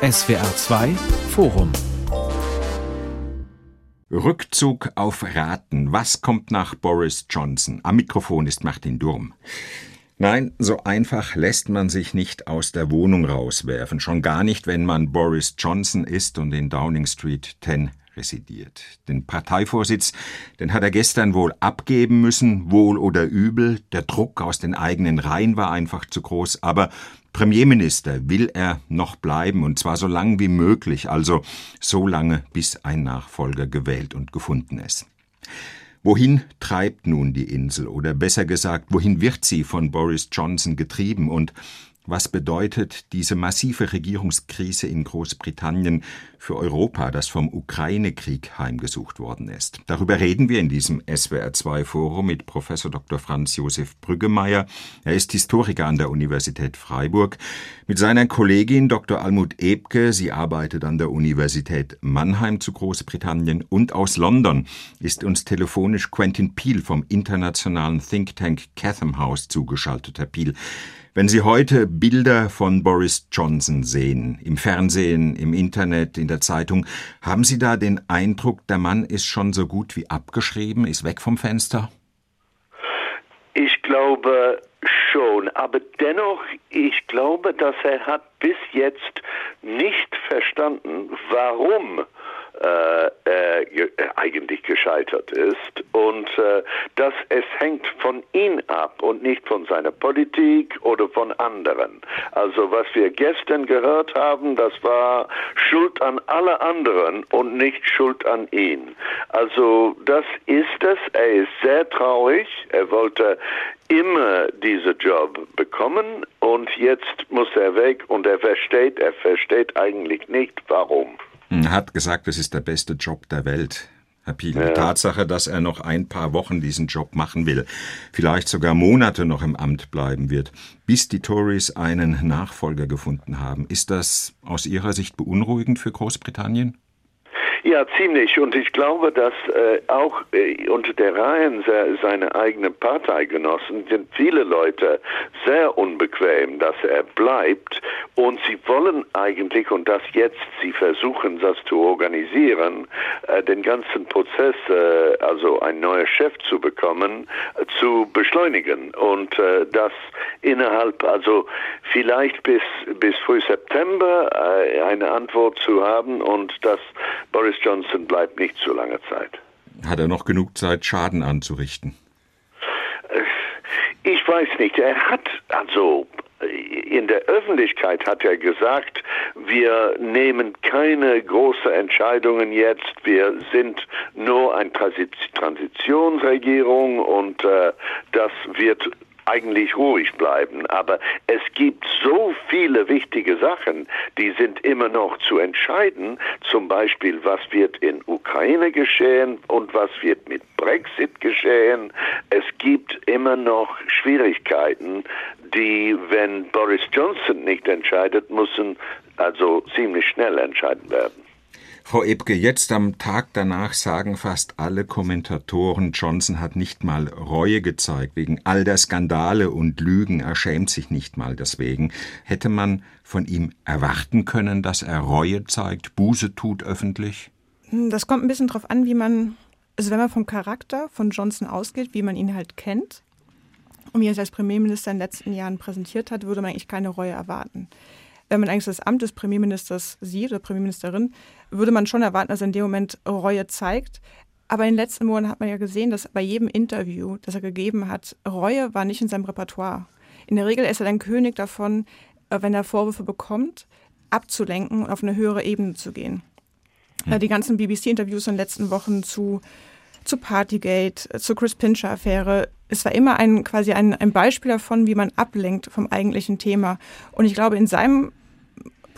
SWR 2 Forum Rückzug auf Raten. Was kommt nach Boris Johnson? Am Mikrofon ist Martin Durm. Nein, so einfach lässt man sich nicht aus der Wohnung rauswerfen, schon gar nicht, wenn man Boris Johnson ist und in Downing Street 10 residiert. Den Parteivorsitz, den hat er gestern wohl abgeben müssen, wohl oder übel. Der Druck aus den eigenen Reihen war einfach zu groß, aber Premierminister will er noch bleiben, und zwar so lang wie möglich, also so lange, bis ein Nachfolger gewählt und gefunden ist. Wohin treibt nun die Insel, oder besser gesagt, wohin wird sie von Boris Johnson getrieben, und was bedeutet diese massive Regierungskrise in Großbritannien für Europa, das vom Ukraine-Krieg heimgesucht worden ist? Darüber reden wir in diesem SWR2-Forum mit Professor Dr. Franz Josef Brüggemeier. Er ist Historiker an der Universität Freiburg. Mit seiner Kollegin Dr. Almut Ebke, sie arbeitet an der Universität Mannheim zu Großbritannien und aus London ist uns telefonisch Quentin Peel vom internationalen Think Tank Chatham House zugeschaltet. Herr Peel, wenn Sie heute Bilder von Boris Johnson sehen, im Fernsehen, im Internet, in der Zeitung, haben Sie da den Eindruck, der Mann ist schon so gut wie abgeschrieben, ist weg vom Fenster? Ich glaube schon, aber dennoch, ich glaube, dass er hat bis jetzt nicht verstanden, warum äh, äh, eigentlich gescheitert ist und äh, dass es hängt von ihm ab und nicht von seiner Politik oder von anderen. Also was wir gestern gehört haben, das war Schuld an alle anderen und nicht Schuld an ihn. Also das ist es. Er ist sehr traurig. Er wollte immer diesen Job bekommen und jetzt muss er weg und er versteht, er versteht eigentlich nicht warum. Er hat gesagt, es ist der beste Job der Welt. Herr Piel, ja. Tatsache, dass er noch ein paar Wochen diesen Job machen will, vielleicht sogar Monate noch im Amt bleiben wird, bis die Tories einen Nachfolger gefunden haben, ist das aus Ihrer Sicht beunruhigend für Großbritannien? Ja, ziemlich. Und ich glaube, dass äh, auch äh, unter der Reihen seiner eigenen Parteigenossen sind viele Leute sehr unbequem, dass er bleibt. Und sie wollen eigentlich, und das jetzt, sie versuchen das zu organisieren, äh, den ganzen Prozess, äh, also ein neuer Chef zu bekommen, äh, zu beschleunigen. Und äh, das innerhalb, also vielleicht bis, bis früh September eine Antwort zu haben und das Boris Boris Johnson bleibt nicht so lange Zeit. Hat er noch genug Zeit, Schaden anzurichten? Äh, ich weiß nicht. Er hat also in der Öffentlichkeit hat er gesagt, wir nehmen keine großen Entscheidungen jetzt, wir sind nur eine Transitionsregierung und äh, das wird eigentlich ruhig bleiben. Aber es gibt so viele wichtige Sachen, die sind immer noch zu entscheiden. Zum Beispiel, was wird in Ukraine geschehen und was wird mit Brexit geschehen. Es gibt immer noch Schwierigkeiten, die, wenn Boris Johnson nicht entscheidet, müssen also ziemlich schnell entscheiden werden. Frau Ebke, jetzt am Tag danach sagen fast alle Kommentatoren, Johnson hat nicht mal Reue gezeigt wegen all der Skandale und Lügen, er schämt sich nicht mal deswegen. Hätte man von ihm erwarten können, dass er Reue zeigt, Buße tut öffentlich? Das kommt ein bisschen drauf an, wie man, also wenn man vom Charakter von Johnson ausgeht, wie man ihn halt kennt und wie er sich als Premierminister in den letzten Jahren präsentiert hat, würde man eigentlich keine Reue erwarten wenn man eigentlich das Amt des Premierministers sieht oder Premierministerin, würde man schon erwarten, dass er in dem Moment Reue zeigt. Aber in den letzten Monaten hat man ja gesehen, dass bei jedem Interview, das er gegeben hat, Reue war nicht in seinem Repertoire. In der Regel ist er dann König davon, äh, wenn er Vorwürfe bekommt, abzulenken und auf eine höhere Ebene zu gehen. Hm. Die ganzen BBC-Interviews in den letzten Wochen zu, zu Partygate, zur Chris Pincher-Affäre, es war immer ein, quasi ein, ein Beispiel davon, wie man ablenkt vom eigentlichen Thema. Und ich glaube, in seinem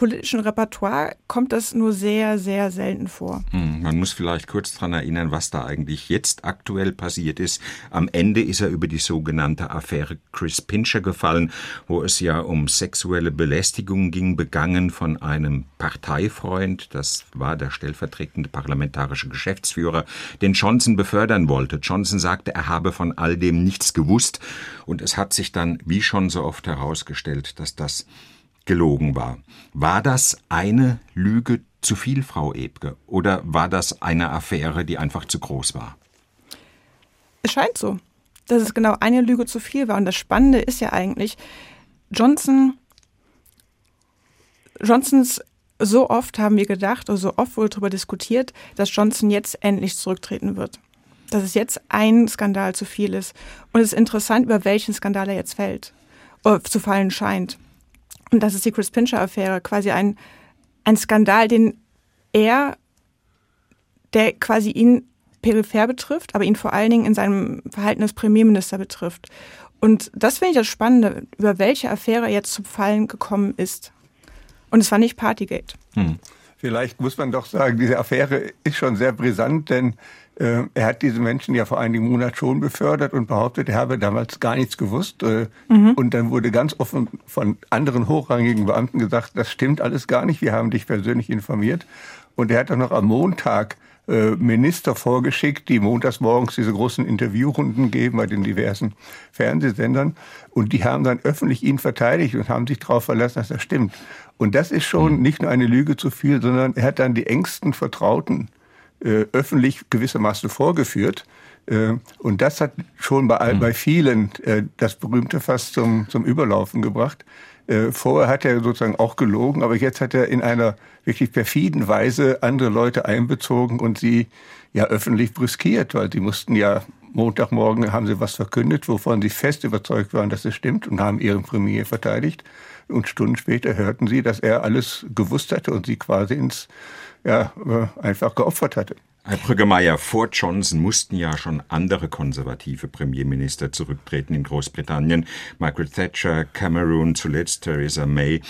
politischen Repertoire kommt das nur sehr, sehr selten vor. Hm, man muss vielleicht kurz daran erinnern, was da eigentlich jetzt aktuell passiert ist. Am Ende ist er über die sogenannte Affäre Chris Pincher gefallen, wo es ja um sexuelle Belästigung ging, begangen von einem Parteifreund, das war der stellvertretende parlamentarische Geschäftsführer, den Johnson befördern wollte. Johnson sagte, er habe von all dem nichts gewusst und es hat sich dann, wie schon so oft herausgestellt, dass das gelogen war. War das eine Lüge zu viel, Frau Ebke, oder war das eine Affäre, die einfach zu groß war? Es scheint so, dass es genau eine Lüge zu viel war. Und das Spannende ist ja eigentlich, Johnson, Johnsons so oft haben wir gedacht, oder so oft wurde darüber diskutiert, dass Johnson jetzt endlich zurücktreten wird. Dass es jetzt ein Skandal zu viel ist. Und es ist interessant, über welchen Skandal er jetzt fällt, äh, zu fallen scheint. Und das ist die Chris Pincher-Affäre, quasi ein, ein Skandal, den er, der quasi ihn peripher betrifft, aber ihn vor allen Dingen in seinem Verhalten als Premierminister betrifft. Und das finde ich das Spannende, über welche Affäre er jetzt zu Fallen gekommen ist. Und es war nicht Partygate. Hm. Vielleicht muss man doch sagen, diese Affäre ist schon sehr brisant, denn äh, er hat diese Menschen ja vor einigen Monaten schon befördert und behauptet, er habe damals gar nichts gewusst. Äh, mhm. Und dann wurde ganz offen von anderen hochrangigen Beamten gesagt, das stimmt alles gar nicht, wir haben dich persönlich informiert. Und er hat auch noch am Montag äh, Minister vorgeschickt, die montags morgens diese großen Interviewrunden geben bei den diversen Fernsehsendern. Und die haben dann öffentlich ihn verteidigt und haben sich darauf verlassen, dass das stimmt. Und das ist schon mhm. nicht nur eine Lüge zu viel, sondern er hat dann die engsten Vertrauten äh, öffentlich gewissermaßen vorgeführt. Äh, und das hat schon bei, mhm. bei vielen äh, das berühmte Fass zum, zum Überlaufen gebracht. Äh, vorher hat er sozusagen auch gelogen, aber jetzt hat er in einer wirklich perfiden Weise andere Leute einbezogen und sie ja öffentlich brüskiert, weil sie mussten ja Montagmorgen haben sie was verkündet, wovon sie fest überzeugt waren, dass es stimmt und haben ihren Premier verteidigt. Und Stunden später hörten sie, dass er alles gewusst hatte und sie quasi ins, ja, äh, einfach geopfert hatte. Herr Brüggemeier, vor Johnson mussten ja schon andere konservative Premierminister zurücktreten in Großbritannien. Margaret Thatcher, Cameron, zuletzt Theresa May.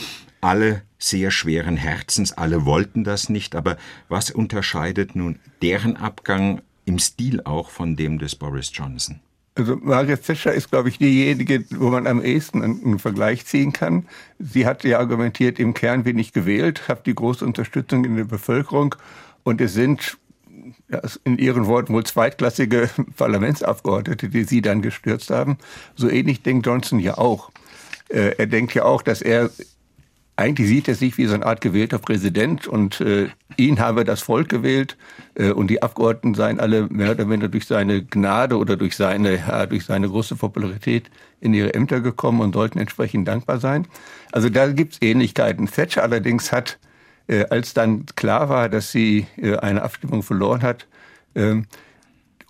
Alle sehr schweren Herzens, alle wollten das nicht. Aber was unterscheidet nun deren Abgang im Stil auch von dem des Boris Johnson? Also Margaret Thatcher ist, glaube ich, diejenige, wo man am ehesten einen Vergleich ziehen kann. Sie hat ja argumentiert, im Kern bin ich gewählt, habe die große Unterstützung in der Bevölkerung und es sind in Ihren Worten wohl zweitklassige Parlamentsabgeordnete, die Sie dann gestürzt haben. So ähnlich denkt Johnson ja auch. Äh, er denkt ja auch, dass er eigentlich sieht er sich wie so eine Art gewählter Präsident und äh, ihn habe das Volk gewählt äh, und die Abgeordneten seien alle mehr oder weniger durch seine Gnade oder durch seine, ja, durch seine große Popularität in ihre Ämter gekommen und sollten entsprechend dankbar sein. Also da gibt's Ähnlichkeiten. Thatcher allerdings hat äh, als dann klar war, dass sie äh, eine Abstimmung verloren hat, äh,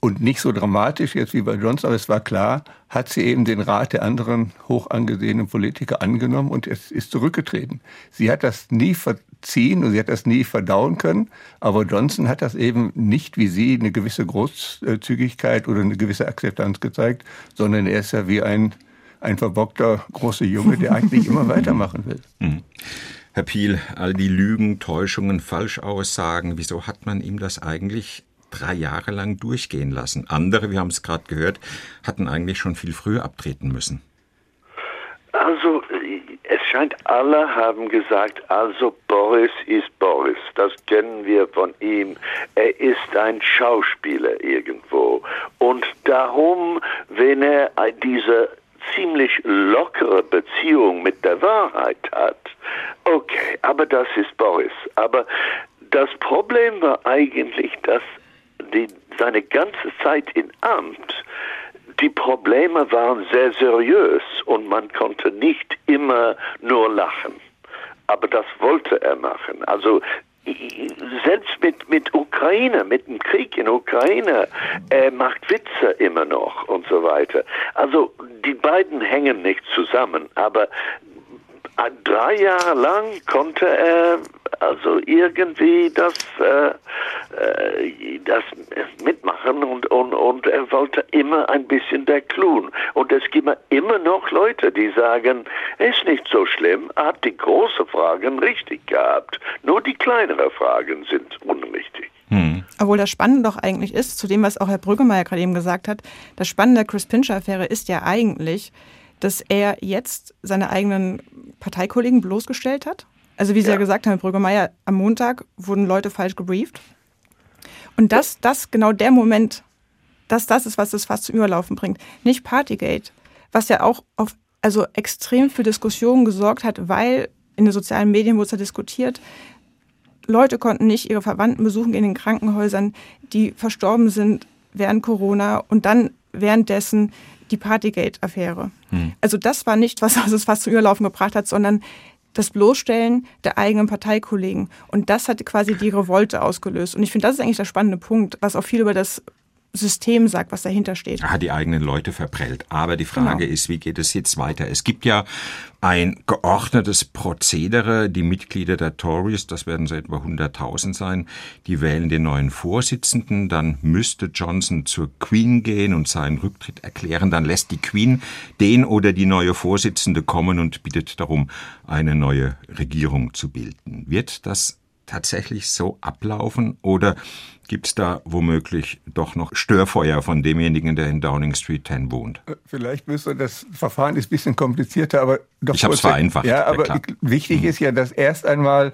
und nicht so dramatisch jetzt wie bei Johnson, aber es war klar, hat sie eben den Rat der anderen hoch angesehenen Politiker angenommen und es ist zurückgetreten. Sie hat das nie verziehen und sie hat das nie verdauen können, aber Johnson hat das eben nicht wie sie eine gewisse Großzügigkeit oder eine gewisse Akzeptanz gezeigt, sondern er ist ja wie ein, ein verbockter großer Junge, der eigentlich immer weitermachen will. Mhm. Herr Piel, all die Lügen, Täuschungen, Falschaussagen, wieso hat man ihm das eigentlich drei Jahre lang durchgehen lassen? Andere, wir haben es gerade gehört, hatten eigentlich schon viel früher abtreten müssen. Also, es scheint, alle haben gesagt, also Boris ist Boris, das kennen wir von ihm. Er ist ein Schauspieler irgendwo. Und darum, wenn er diese ziemlich lockere Beziehung mit der Wahrheit hat. Okay, aber das ist Boris. Aber das Problem war eigentlich, dass die, seine ganze Zeit in Amt die Probleme waren sehr seriös und man konnte nicht immer nur lachen. Aber das wollte er machen. Also selbst mit, mit Ukraine, mit dem Krieg in Ukraine, er macht Witze immer noch und so weiter. Also die beiden hängen nicht zusammen, aber drei Jahre lang konnte er also irgendwie das, äh, äh, das mitmachen und, und, und er wollte immer ein bisschen der Clown. Und es gibt immer noch Leute, die sagen, es ist nicht so schlimm, er hat die großen Fragen richtig gehabt. Nur die kleineren Fragen sind unrichtig. Hm. Obwohl das Spannende doch eigentlich ist, zu dem, was auch Herr Brüggemeier gerade eben gesagt hat, das Spannende der Chris Pincher-Affäre ist ja eigentlich, dass er jetzt seine eigenen Parteikollegen bloßgestellt hat. Also wie Sie ja, ja gesagt haben, Herr Brüggemeier, am Montag wurden Leute falsch gebrieft. Und das, das genau der Moment, dass das ist, was das fast zum Überlaufen bringt. Nicht Partygate, was ja auch auf also extrem für Diskussionen gesorgt hat, weil in den sozialen Medien wurde es ja diskutiert. Leute konnten nicht ihre Verwandten besuchen in den Krankenhäusern, die verstorben sind während Corona und dann währenddessen die Partygate-Affäre. Hm. Also das war nicht, was es fast zum Überlaufen gebracht hat, sondern das Bloßstellen der eigenen Parteikollegen. Und das hat quasi die Revolte ausgelöst. Und ich finde, das ist eigentlich der spannende Punkt, was auch viel über das System sagt, was dahinter steht. Hat die eigenen Leute verprellt. Aber die Frage genau. ist, wie geht es jetzt weiter? Es gibt ja ein geordnetes Prozedere. Die Mitglieder der Tories, das werden so etwa 100.000 sein, die wählen den neuen Vorsitzenden. Dann müsste Johnson zur Queen gehen und seinen Rücktritt erklären. Dann lässt die Queen den oder die neue Vorsitzende kommen und bittet darum, eine neue Regierung zu bilden. Wird das tatsächlich so ablaufen oder gibt es da womöglich doch noch Störfeuer von demjenigen, der in Downing Street 10 wohnt? Äh, vielleicht müsste das Verfahren ist ein bisschen komplizierter, aber doch. Ich habe es vereinfacht. Ja, aber ja, wichtig mhm. ist ja, dass erst einmal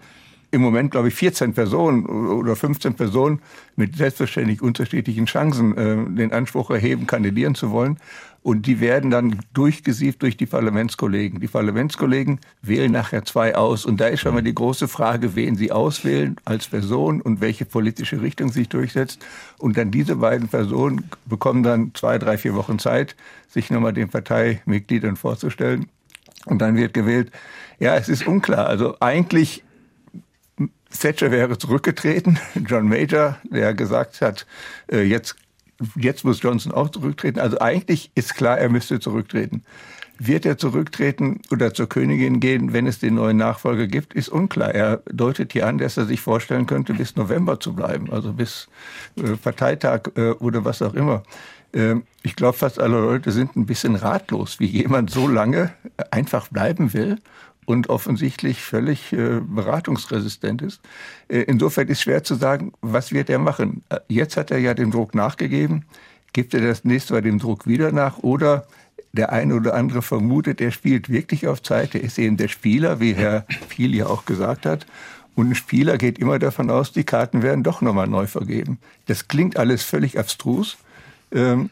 im Moment, glaube ich, 14 Personen oder 15 Personen mit selbstverständlich unterschiedlichen Chancen äh, den Anspruch erheben, kandidieren zu wollen. Und die werden dann durchgesieft durch die Parlamentskollegen. Die Parlamentskollegen wählen nachher zwei aus. Und da ist schon mal die große Frage, wen sie auswählen als Person und welche politische Richtung sich durchsetzt. Und dann diese beiden Personen bekommen dann zwei, drei, vier Wochen Zeit, sich nochmal den Parteimitgliedern vorzustellen. Und dann wird gewählt. Ja, es ist unklar. Also eigentlich Thatcher wäre zurückgetreten. John Major, der gesagt hat, äh, jetzt, jetzt muss Johnson auch zurücktreten. Also eigentlich ist klar, er müsste zurücktreten. Wird er zurücktreten oder zur Königin gehen, wenn es den neuen Nachfolger gibt, ist unklar. Er deutet hier an, dass er sich vorstellen könnte, bis November zu bleiben, also bis äh, Parteitag äh, oder was auch immer. Ähm, ich glaube, fast alle Leute sind ein bisschen ratlos, wie jemand so lange einfach bleiben will und offensichtlich völlig äh, beratungsresistent ist. Äh, insofern ist schwer zu sagen, was wird er machen. Äh, jetzt hat er ja dem Druck nachgegeben. Gibt er das nächste Mal dem Druck wieder nach oder der eine oder andere vermutet, er spielt wirklich auf Zeit. Er ist eben der Spieler, wie Herr Piel ja auch gesagt hat. Und ein Spieler geht immer davon aus, die Karten werden doch nochmal neu vergeben. Das klingt alles völlig abstrus. Ähm,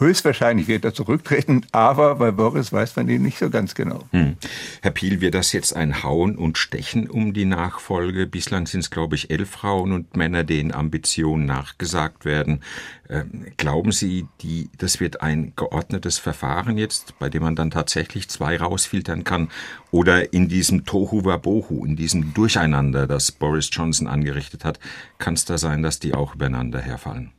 Höchstwahrscheinlich wird er zurücktreten, aber bei Boris weiß man ihn nicht so ganz genau. Hm. Herr Piel, wird das jetzt ein Hauen und Stechen um die Nachfolge? Bislang sind es, glaube ich, elf Frauen und Männer, denen Ambitionen nachgesagt werden. Ähm, glauben Sie, die, das wird ein geordnetes Verfahren jetzt, bei dem man dann tatsächlich zwei rausfiltern kann? Oder in diesem Tohu Wabohu, in diesem Durcheinander, das Boris Johnson angerichtet hat, kann es da sein, dass die auch übereinander herfallen?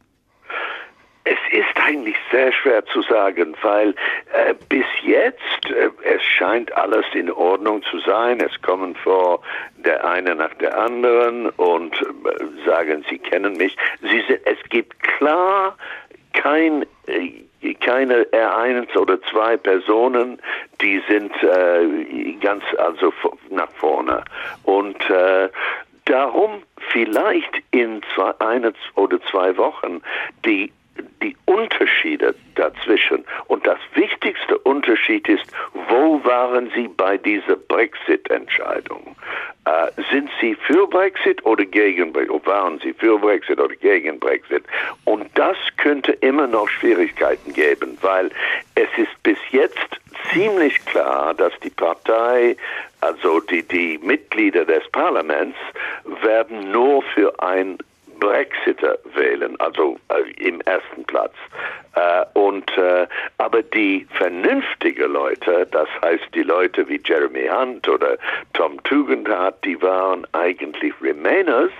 Sehr schwer zu sagen, weil äh, bis jetzt äh, es scheint alles in Ordnung zu sein. Es kommen vor der eine nach der anderen und äh, sagen, sie kennen mich. Sie, es gibt klar kein äh, keine eins oder zwei Personen, die sind äh, ganz also nach vorne und äh, darum vielleicht in zwei, eine oder zwei Wochen die die Unterschiede dazwischen. Und das wichtigste Unterschied ist, wo waren Sie bei dieser Brexit-Entscheidung? Äh, sind Sie für Brexit oder gegen Brexit? Waren Sie für Brexit oder gegen Brexit? Und das könnte immer noch Schwierigkeiten geben, weil es ist bis jetzt ziemlich klar, dass die Partei, also die, die Mitglieder des Parlaments, werden nur für ein Brexiter wählen, also äh, im ersten Platz. Äh, und äh, aber die vernünftige Leute, das heißt die Leute wie Jeremy Hunt oder Tom Tugendhat, die waren eigentlich Remainers.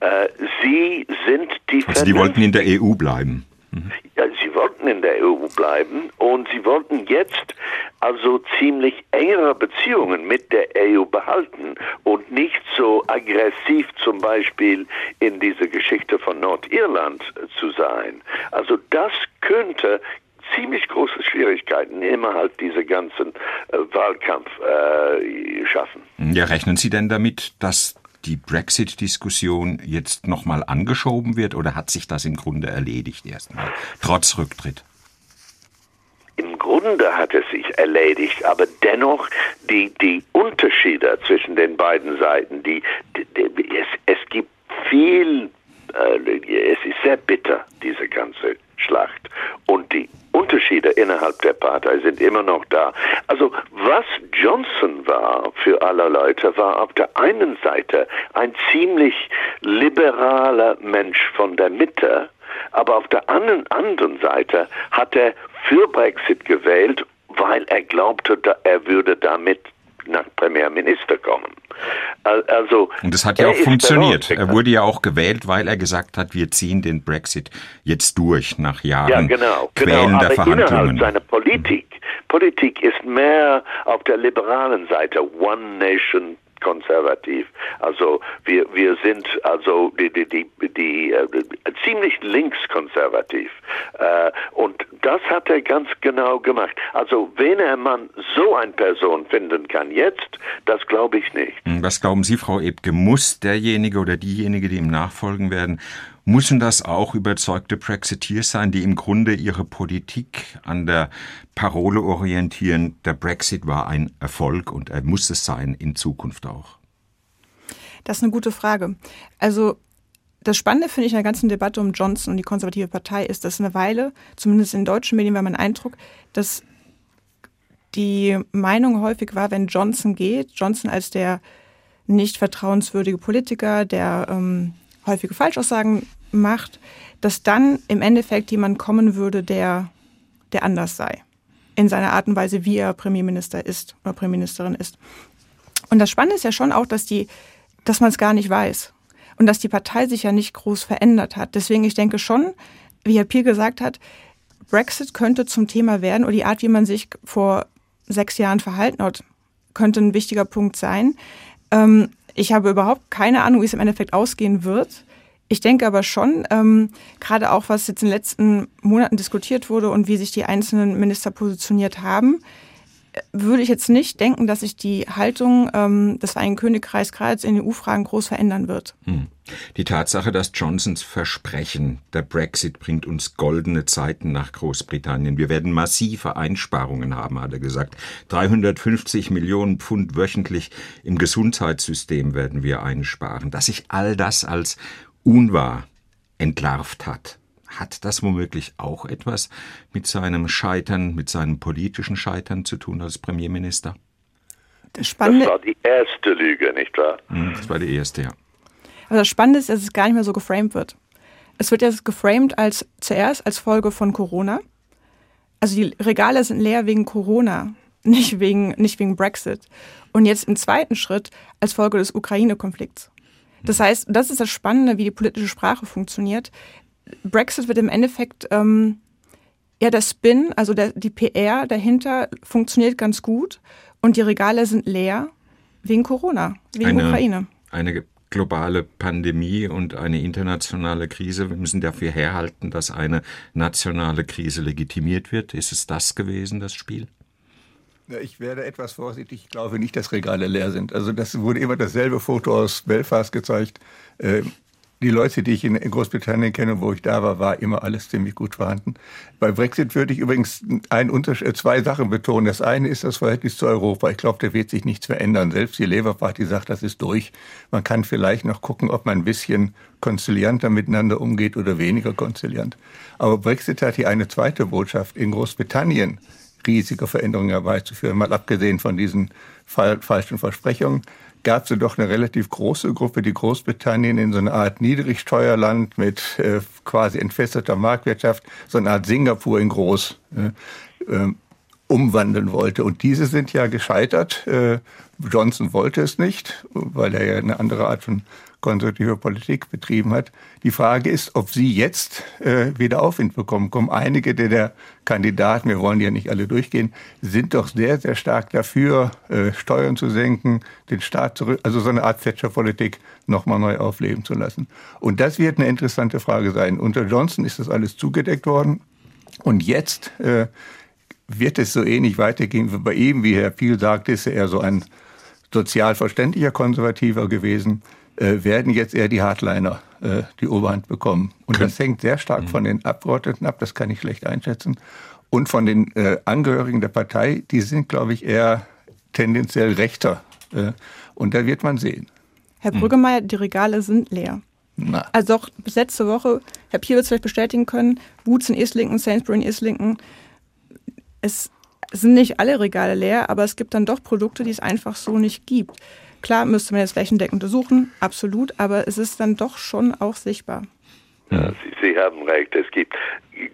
Äh, sie sind die. Also die wollten in der EU bleiben. Ja, sie wollten in der EU bleiben und sie wollten jetzt also ziemlich engere Beziehungen mit der EU behalten und nicht so aggressiv zum Beispiel in dieser Geschichte von Nordirland zu sein. Also das könnte ziemlich große Schwierigkeiten innerhalb dieser ganzen äh, Wahlkampf äh, schaffen. Ja, rechnen Sie denn damit, dass die Brexit-Diskussion jetzt nochmal angeschoben wird oder hat sich das im Grunde erledigt erstmal, trotz Rücktritt? Im Grunde hat es sich erledigt, aber dennoch die, die Unterschiede zwischen den beiden Seiten, die, die, die es, es gibt viel, äh, es ist sehr bitter, diese ganze Schlacht. Und die Unterschiede innerhalb der Partei sind immer noch da. Also was Johnson war für alle Leute, war auf der einen Seite ein ziemlich liberaler Mensch von der Mitte, aber auf der anderen Seite hat er für Brexit gewählt, weil er glaubte, er würde damit nach Premierminister kommen. Also, und es hat ja auch funktioniert. Er wurde ja auch gewählt, weil er gesagt hat, wir ziehen den Brexit jetzt durch nach Jahren ja, genau, quälender genau. Aber Verhandlungen. Seine Politik, Politik ist mehr auf der liberalen Seite, One Nation konservativ. Also wir, wir sind also die, die, die, die äh, ziemlich linkskonservativ. Äh, und das hat er ganz genau gemacht. Also wenn er man so eine Person finden kann jetzt, das glaube ich nicht. Hm, was glauben Sie, Frau Ebke, muss derjenige oder diejenige, die ihm nachfolgen werden, Müssen das auch überzeugte Brexiteers sein, die im Grunde ihre Politik an der Parole orientieren, der Brexit war ein Erfolg und er muss es sein in Zukunft auch? Das ist eine gute Frage. Also das Spannende finde ich in der ganzen Debatte um Johnson und die konservative Partei ist, dass eine Weile, zumindest in deutschen Medien war mein Eindruck, dass die Meinung häufig war, wenn Johnson geht, Johnson als der nicht vertrauenswürdige Politiker, der ähm, häufige Falschaussagen macht, dass dann im Endeffekt jemand kommen würde, der, der anders sei. In seiner Art und Weise, wie er Premierminister ist oder Premierministerin ist. Und das Spannende ist ja schon auch, dass dass man es gar nicht weiß. Und dass die Partei sich ja nicht groß verändert hat. Deswegen, ich denke schon, wie Herr Pier gesagt hat, Brexit könnte zum Thema werden oder die Art, wie man sich vor sechs Jahren verhalten hat, könnte ein wichtiger Punkt sein. Ähm, ich habe überhaupt keine Ahnung, wie es im Endeffekt ausgehen wird. Ich denke aber schon, ähm, gerade auch was jetzt in den letzten Monaten diskutiert wurde und wie sich die einzelnen Minister positioniert haben, würde ich jetzt nicht denken, dass sich die Haltung ähm, des Vereinigten Königreichs gerade in den EU-Fragen groß verändern wird. Hm. Die Tatsache, dass Johnsons Versprechen, der Brexit bringt uns goldene Zeiten nach Großbritannien, wir werden massive Einsparungen haben, hat er gesagt. 350 Millionen Pfund wöchentlich im Gesundheitssystem werden wir einsparen. Dass sich all das als unwahr entlarvt hat hat das womöglich auch etwas mit seinem Scheitern, mit seinem politischen Scheitern zu tun als Premierminister? Das, Spannende, das war die erste Lüge, nicht wahr? Hm, das war die erste, ja. Aber das Spannende ist, dass es gar nicht mehr so geframed wird. Es wird jetzt geframed als zuerst als Folge von Corona. Also die Regale sind leer wegen Corona, nicht wegen, nicht wegen Brexit. Und jetzt im zweiten Schritt als Folge des Ukraine-Konflikts. Das heißt, das ist das Spannende, wie die politische Sprache funktioniert. Brexit wird im Endeffekt ähm, ja der Spin, also der, die PR dahinter funktioniert ganz gut und die Regale sind leer wegen Corona, wegen eine, Ukraine. Eine globale Pandemie und eine internationale Krise. Wir müssen dafür herhalten, dass eine nationale Krise legitimiert wird. Ist es das gewesen, das Spiel? Ich werde etwas vorsichtig. Ich glaube nicht, dass Regale leer sind. Also das wurde immer dasselbe Foto aus Belfast gezeigt. Die Leute, die ich in Großbritannien kenne, wo ich da war, war immer alles ziemlich gut vorhanden. Bei Brexit würde ich übrigens ein äh, zwei Sachen betonen. Das eine ist das Verhältnis zu Europa. Ich glaube, da wird sich nichts verändern. Selbst die Labour Party sagt, das ist durch. Man kann vielleicht noch gucken, ob man ein bisschen konzilianter miteinander umgeht oder weniger konziliant. Aber Brexit hat hier eine zweite Botschaft. In Großbritannien riesige Veränderungen herbeizuführen, mal abgesehen von diesen falschen Versprechungen gab es doch eine relativ große Gruppe, die Großbritannien in so eine Art Niedrigsteuerland mit äh, quasi entfesselter Marktwirtschaft, so eine Art Singapur in groß äh, äh, umwandeln wollte. Und diese sind ja gescheitert. Äh, Johnson wollte es nicht, weil er ja eine andere Art von konservative Politik betrieben hat. Die Frage ist, ob sie jetzt äh, wieder Aufwind bekommen. Kommen einige der, der Kandidaten, wir wollen ja nicht alle durchgehen, sind doch sehr, sehr stark dafür, äh, Steuern zu senken, den Staat zurück, also so eine Art Thatcher-Politik nochmal neu aufleben zu lassen. Und das wird eine interessante Frage sein. Unter Johnson ist das alles zugedeckt worden. Und jetzt äh, wird es so ähnlich weitergehen wie bei ihm, wie Herr Piel sagte, ist er eher so ein sozial verständlicher Konservativer gewesen werden jetzt eher die Hardliner äh, die Oberhand bekommen. Und das hängt sehr stark mhm. von den Abgeordneten ab, das kann ich schlecht einschätzen. Und von den äh, Angehörigen der Partei, die sind, glaube ich, eher tendenziell rechter. Äh, und da wird man sehen. Herr Brüggemeier, die Regale sind leer. Na. Also auch bis letzte Woche, Herr Pier wird es vielleicht bestätigen können, Boots in Islington, Sainsbury in Islington, es sind nicht alle Regale leer, aber es gibt dann doch Produkte, die es einfach so nicht gibt. Klar müsste man jetzt flächendeckend untersuchen, absolut, aber es ist dann doch schon auch sichtbar. Ja, Sie, Sie, haben recht, es gibt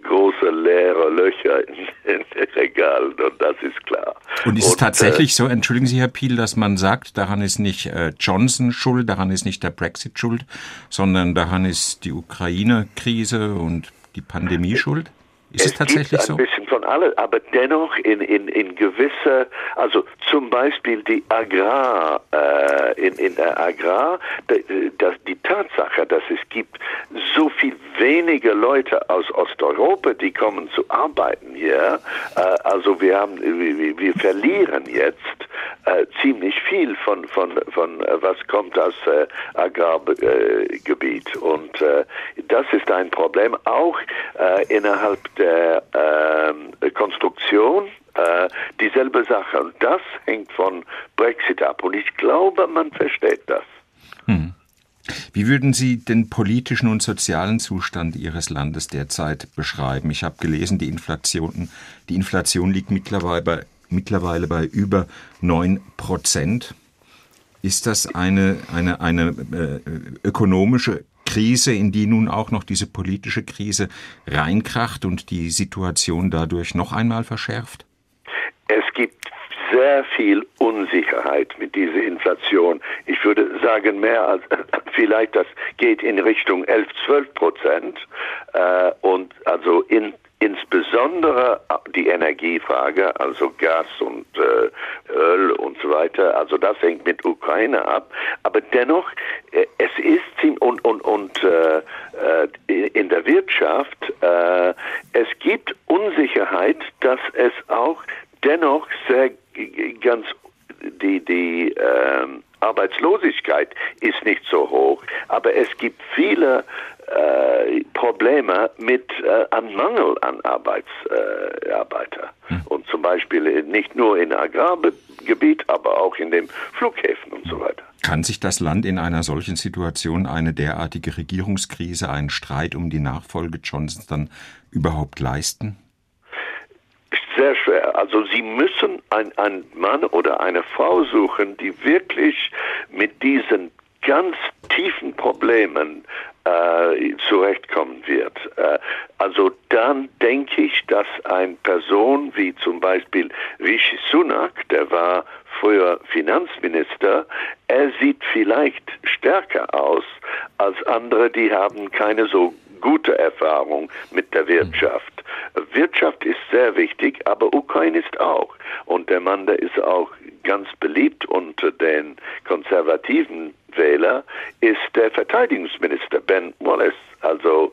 große leere Löcher in, in den Regalen und das ist klar. Und ist und, es tatsächlich äh, so, entschuldigen Sie, Herr Piel, dass man sagt, daran ist nicht äh, Johnson schuld, daran ist nicht der Brexit schuld, sondern daran ist die Ukraine-Krise und die Pandemie schuld? Ist es, es tatsächlich gibt so? Ein bisschen von alle, aber dennoch in, in, in gewisser, also zum Beispiel die Agrar, äh, in, in der Agrar, das, die Tatsache, dass es gibt so viel weniger Leute aus Osteuropa, die kommen zu arbeiten hier, äh, also wir haben, wir, wir verlieren jetzt äh, ziemlich viel von, von, von äh, was kommt aus äh, Agrargebiet und äh, das ist ein Problem auch innerhalb der äh, Konstruktion äh, dieselbe Sache. Und das hängt von Brexit ab. Und ich glaube, man versteht das. Hm. Wie würden Sie den politischen und sozialen Zustand Ihres Landes derzeit beschreiben? Ich habe gelesen, die Inflation, die Inflation liegt mittlerweile bei, mittlerweile bei über 9 Prozent. Ist das eine, eine, eine äh, ökonomische Krise, in die nun auch noch diese politische Krise reinkracht und die Situation dadurch noch einmal verschärft? Es gibt sehr viel Unsicherheit mit dieser Inflation. Ich würde sagen, mehr als vielleicht das geht in Richtung 11, 12 Prozent. Äh, und also in insbesondere die Energiefrage, also Gas und äh, Öl und so weiter, also das hängt mit Ukraine ab. Aber dennoch, äh, es ist ziemlich und und und äh, äh in der Wirtschaft, äh, es gibt Unsicherheit, dass es auch dennoch sehr ganz die die äh, Arbeitslosigkeit ist nicht so hoch, aber es gibt viele äh, Probleme mit äh, an Mangel an Arbeitsarbeiter. Äh, hm. Und zum Beispiel nicht nur in Agrargebiet, aber auch in den Flughäfen und so weiter. Kann sich das Land in einer solchen Situation eine derartige Regierungskrise, einen Streit um die Nachfolge Johnsons dann überhaupt leisten? Sehr schwer. Also Sie müssen einen Mann oder eine Frau suchen, die wirklich mit diesen ganz tiefen Problemen äh, zurechtkommen wird. Äh, also dann denke ich, dass eine Person wie zum Beispiel Rishi Sunak, der war früher Finanzminister, er sieht vielleicht stärker aus als andere, die haben keine so gute Erfahrung mit der Wirtschaft. Wirtschaft ist sehr wichtig, aber Ukraine ist auch. Und der Mann, der ist auch ganz beliebt unter den konservativen Wähler, ist der Verteidigungsminister Ben Wallace. Also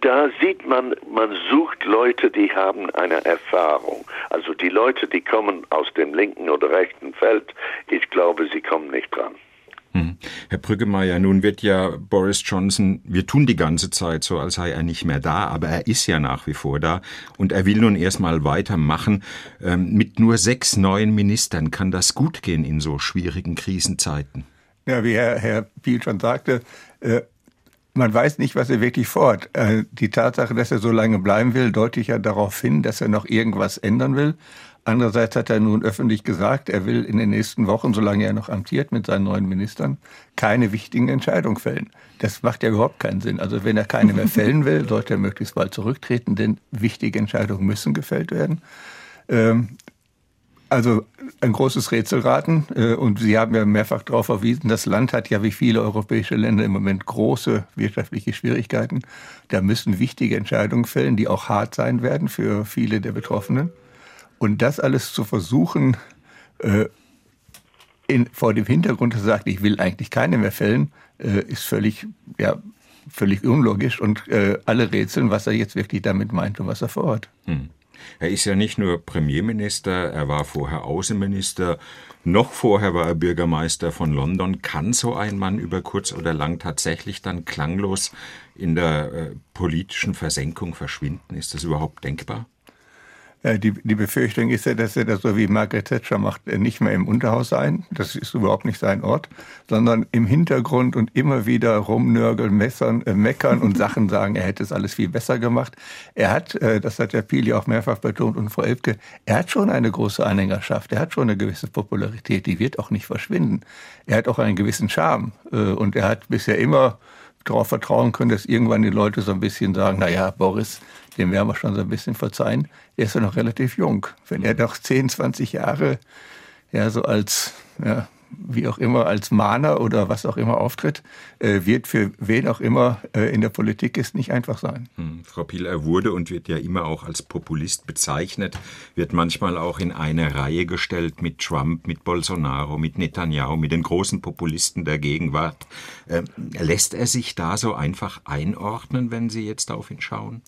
da sieht man, man sucht Leute, die haben eine Erfahrung. Also die Leute, die kommen aus dem linken oder rechten Feld, ich glaube, sie kommen nicht dran. Hm. Herr Brüggemeier, nun wird ja Boris Johnson, wir tun die ganze Zeit so, als sei er nicht mehr da, aber er ist ja nach wie vor da und er will nun erstmal weitermachen. Ähm, mit nur sechs neuen Ministern kann das gut gehen in so schwierigen Krisenzeiten. Ja, wie Herr, Herr Piel schon sagte, äh, man weiß nicht, was er wirklich vorhat. Äh, die Tatsache, dass er so lange bleiben will, deutet ja darauf hin, dass er noch irgendwas ändern will. Andererseits hat er nun öffentlich gesagt, er will in den nächsten Wochen, solange er noch amtiert mit seinen neuen Ministern, keine wichtigen Entscheidungen fällen. Das macht ja überhaupt keinen Sinn. Also wenn er keine mehr fällen will, sollte er möglichst bald zurücktreten, denn wichtige Entscheidungen müssen gefällt werden. Also ein großes Rätselraten. Äh, und Sie haben ja mehrfach darauf verwiesen, das Land hat ja wie viele europäische Länder im Moment große wirtschaftliche Schwierigkeiten. Da müssen wichtige Entscheidungen fällen, die auch hart sein werden für viele der Betroffenen. Und das alles zu versuchen, äh, in, vor dem Hintergrund, dass er sagt, ich will eigentlich keine mehr fällen, äh, ist völlig, ja, völlig unlogisch und alle rätseln, was er jetzt wirklich damit meint und was er vorhat. Hm. Er ist ja nicht nur Premierminister, er war vorher Außenminister, noch vorher war er Bürgermeister von London. Kann so ein Mann über kurz oder lang tatsächlich dann klanglos in der äh, politischen Versenkung verschwinden? Ist das überhaupt denkbar? Äh, die, die Befürchtung ist ja, dass er das so wie Margaret Thatcher macht, äh, nicht mehr im Unterhaus sein. Das ist überhaupt nicht sein Ort, sondern im Hintergrund und immer wieder rumnörgeln, messern, äh, meckern und Sachen sagen, er hätte es alles viel besser gemacht. Er hat, äh, das hat der Pili auch mehrfach betont und Frau Elfke, er hat schon eine große Anhängerschaft, er hat schon eine gewisse Popularität, die wird auch nicht verschwinden. Er hat auch einen gewissen Charme äh, und er hat bisher immer darauf vertrauen können, dass irgendwann die Leute so ein bisschen sagen, na ja, Boris, dem werden wir schon so ein bisschen verzeihen. Er ist ja noch relativ jung. Wenn er noch 10, 20 Jahre ja so als ja, wie auch immer als Mahner oder was auch immer auftritt, äh, wird für wen auch immer äh, in der Politik ist nicht einfach sein. Hm, Frau Piel, er wurde und wird ja immer auch als Populist bezeichnet, wird manchmal auch in eine Reihe gestellt mit Trump, mit Bolsonaro, mit Netanyahu, mit den großen Populisten der Gegenwart. Äh, lässt er sich da so einfach einordnen, wenn Sie jetzt auf ihn schauen?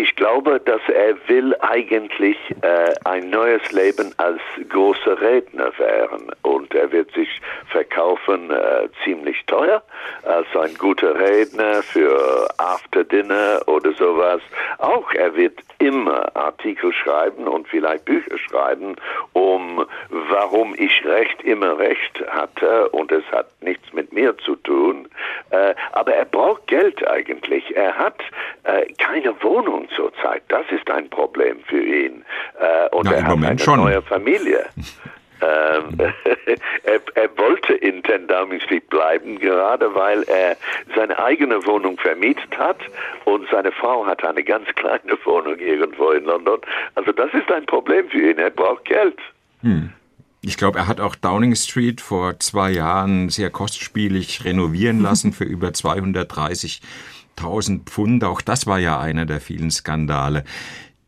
Ich glaube, dass er will eigentlich äh, ein neues Leben als großer Redner werden und er wird sich verkaufen äh, ziemlich teuer als ein guter Redner für After Dinner oder sowas. Auch er wird immer Artikel schreiben und vielleicht Bücher schreiben, um warum ich Recht immer Recht hatte und es hat nichts mit mir zu tun. Äh, aber er braucht Geld eigentlich. Er hat äh, keine Wohnung zurzeit. Das ist ein Problem für ihn. Äh, und Na, er hat Moment eine schon. neue Familie. ähm, er, er, wollte in Ten Downing Street bleiben, gerade weil er seine eigene Wohnung vermietet hat und seine Frau hat eine ganz kleine Wohnung irgendwo in London. Also das ist ein Problem für ihn. Er braucht Geld. Hm. Ich glaube, er hat auch Downing Street vor zwei Jahren sehr kostspielig renovieren lassen für über 230 1000 Pfund. Auch das war ja einer der vielen Skandale.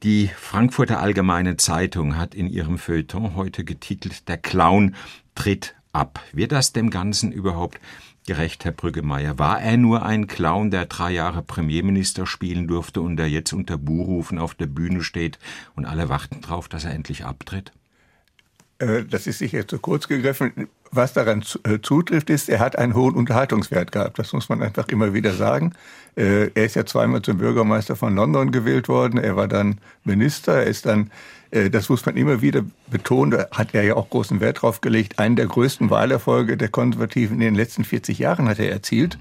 Die Frankfurter Allgemeine Zeitung hat in ihrem Feuilleton heute getitelt Der Clown tritt ab. Wird das dem Ganzen überhaupt gerecht, Herr Brüggemeier? War er nur ein Clown, der drei Jahre Premierminister spielen durfte und der jetzt unter Buhrufen auf der Bühne steht und alle warten darauf, dass er endlich abtritt? Äh, das ist sicher zu kurz gegriffen. Was daran äh, zutrifft, ist, er hat einen hohen Unterhaltungswert gehabt. Das muss man einfach immer wieder sagen. Äh, er ist ja zweimal zum Bürgermeister von London gewählt worden. Er war dann Minister. Er ist dann, das muss man immer wieder betonen, da hat er ja auch großen Wert drauf gelegt. Einen der größten Wahlerfolge der Konservativen in den letzten 40 Jahren hat er erzielt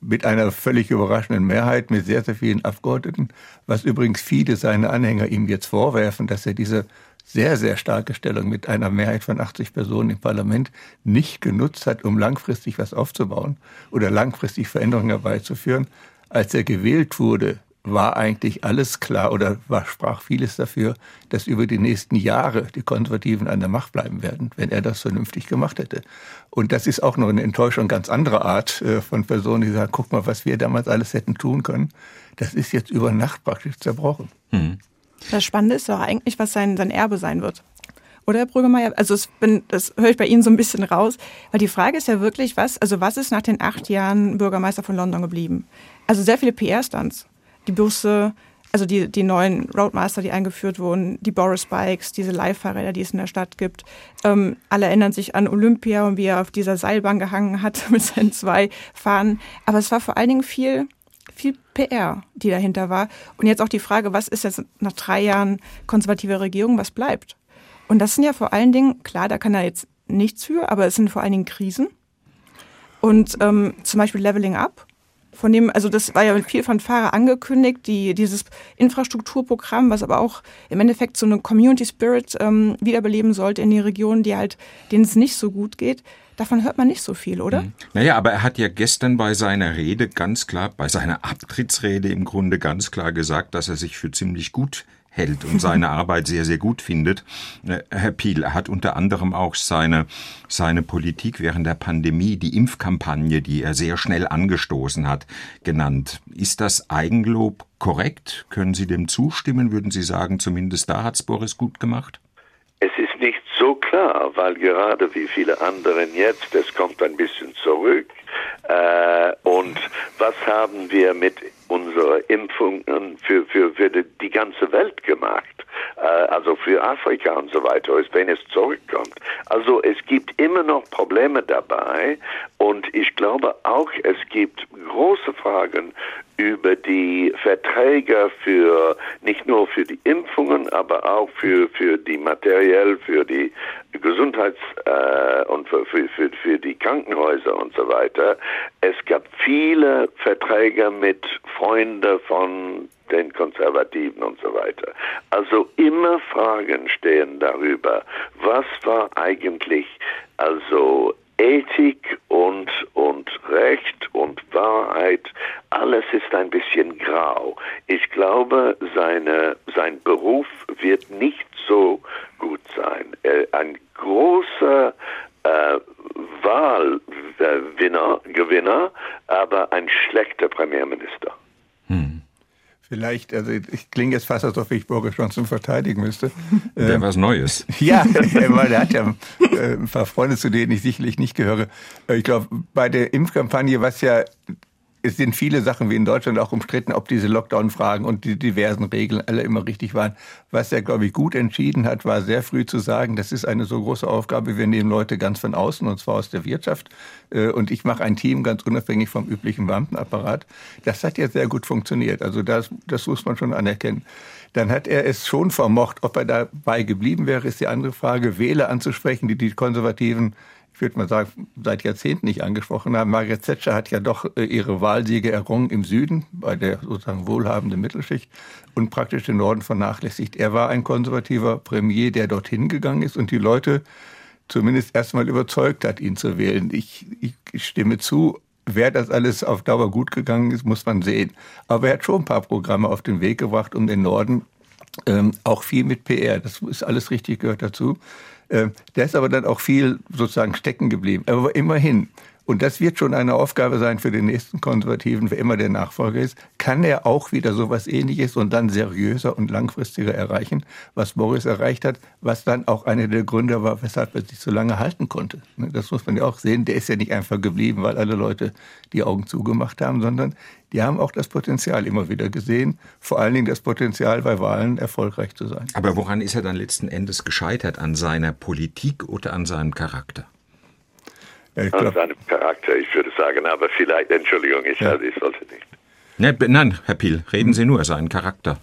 mit einer völlig überraschenden Mehrheit, mit sehr, sehr vielen Abgeordneten, was übrigens viele seiner Anhänger ihm jetzt vorwerfen, dass er diese sehr, sehr starke Stellung mit einer Mehrheit von 80 Personen im Parlament nicht genutzt hat, um langfristig was aufzubauen oder langfristig Veränderungen herbeizuführen. Als er gewählt wurde, war eigentlich alles klar oder war, sprach vieles dafür, dass über die nächsten Jahre die Konservativen an der Macht bleiben werden, wenn er das vernünftig gemacht hätte. Und das ist auch noch eine Enttäuschung ganz anderer Art äh, von Personen, die sagen, guck mal, was wir damals alles hätten tun können. Das ist jetzt über Nacht praktisch zerbrochen. Hm. Das Spannende ist doch eigentlich, was sein, sein Erbe sein wird. Oder, Herr Brüggemeier? Also das, bin, das höre ich bei Ihnen so ein bisschen raus. Weil die Frage ist ja wirklich, was, also was ist nach den acht Jahren Bürgermeister von London geblieben? Also sehr viele PR-Stunts. Die Busse, also die, die neuen Roadmaster, die eingeführt wurden, die Boris Bikes, diese Leihfahrräder, die es in der Stadt gibt. Ähm, alle erinnern sich an Olympia und wie er auf dieser Seilbahn gehangen hat mit seinen zwei Fahnen. Aber es war vor allen Dingen viel viel PR, die dahinter war. Und jetzt auch die Frage, was ist jetzt nach drei Jahren konservative Regierung, was bleibt? Und das sind ja vor allen Dingen, klar, da kann er jetzt nichts für, aber es sind vor allen Dingen Krisen. Und ähm, zum Beispiel Leveling Up, von dem, also das war ja mit viel von Fahrer angekündigt, die, dieses Infrastrukturprogramm, was aber auch im Endeffekt so eine Community Spirit ähm, wiederbeleben sollte in den Regionen, die halt, denen es nicht so gut geht. Davon hört man nicht so viel, oder? Mhm. Naja, aber er hat ja gestern bei seiner Rede ganz klar, bei seiner Abtrittsrede im Grunde ganz klar gesagt, dass er sich für ziemlich gut hält und seine Arbeit sehr, sehr gut findet. Äh, Herr Piel hat unter anderem auch seine, seine Politik während der Pandemie, die Impfkampagne, die er sehr schnell angestoßen hat, genannt. Ist das Eigenlob korrekt? Können Sie dem zustimmen? Würden Sie sagen, zumindest da hat's Boris gut gemacht? Es ist nicht so klar, weil gerade wie viele anderen jetzt, es kommt ein bisschen zurück. Äh, und was haben wir mit unseren Impfungen für, für, für die ganze Welt gemacht? Äh, also für Afrika und so weiter, wenn es zurückkommt. Also es gibt immer noch Probleme dabei und ich glaube auch, es gibt große Fragen über die Verträge für nicht nur für die Impfungen, aber auch für für die materiell für die Gesundheits äh, und für, für, für, für die Krankenhäuser und so weiter. Es gab viele Verträge mit Freunden von den Konservativen und so weiter. Also immer Fragen stehen darüber, was war eigentlich also Ethik und, und Recht und Wahrheit, alles ist ein bisschen grau. Ich glaube, seine, sein Beruf wird nicht so gut sein. Ein großer äh, Wahlgewinner, Gewinner, aber ein schlechter Premierminister. Vielleicht, also ich klinge jetzt fast, als ob ich Boris Johnson verteidigen müsste. Wäre ähm, was Neues. Ja, weil er hat ja äh, ein paar Freunde, zu denen ich sicherlich nicht gehöre. Äh, ich glaube, bei der Impfkampagne, was ja es sind viele Sachen wie in Deutschland auch umstritten, ob diese Lockdown-Fragen und die diversen Regeln alle immer richtig waren. Was er, glaube ich, gut entschieden hat, war sehr früh zu sagen, das ist eine so große Aufgabe, wir nehmen Leute ganz von außen, und zwar aus der Wirtschaft. Äh, und ich mache ein Team ganz unabhängig vom üblichen Beamtenapparat. Das hat ja sehr gut funktioniert. Also das, das muss man schon anerkennen. Dann hat er es schon vermocht. Ob er dabei geblieben wäre, ist die andere Frage, Wähler anzusprechen, die die Konservativen ich würde mal sagen, seit Jahrzehnten nicht angesprochen haben. Margaret Thatcher hat ja doch äh, ihre Wahlsiege errungen im Süden, bei der sozusagen wohlhabenden Mittelschicht und praktisch den Norden vernachlässigt. Er war ein konservativer Premier, der dorthin gegangen ist und die Leute zumindest erstmal überzeugt hat, ihn zu wählen. Ich, ich, stimme zu, Wer das alles auf Dauer gut gegangen ist, muss man sehen. Aber er hat schon ein paar Programme auf den Weg gebracht, um den Norden ähm, auch viel mit PR. Das ist alles richtig, gehört dazu. Äh, der ist aber dann auch viel sozusagen stecken geblieben. Aber immerhin, und das wird schon eine Aufgabe sein für den nächsten Konservativen, wer immer der Nachfolger ist, kann er auch wieder sowas ähnliches und dann seriöser und langfristiger erreichen, was Boris erreicht hat, was dann auch einer der Gründe war, weshalb er sich so lange halten konnte. Ne, das muss man ja auch sehen. Der ist ja nicht einfach geblieben, weil alle Leute die Augen zugemacht haben, sondern die haben auch das Potenzial immer wieder gesehen, vor allen Dingen das Potenzial bei Wahlen erfolgreich zu sein. Aber woran ist er dann letzten Endes gescheitert? An seiner Politik oder an seinem Charakter? Ja, an seinem Charakter, ich würde sagen, aber vielleicht, Entschuldigung, ich, ja. ich sollte nicht. Ne, nein, Herr Piel, reden Sie nur, seinen Charakter.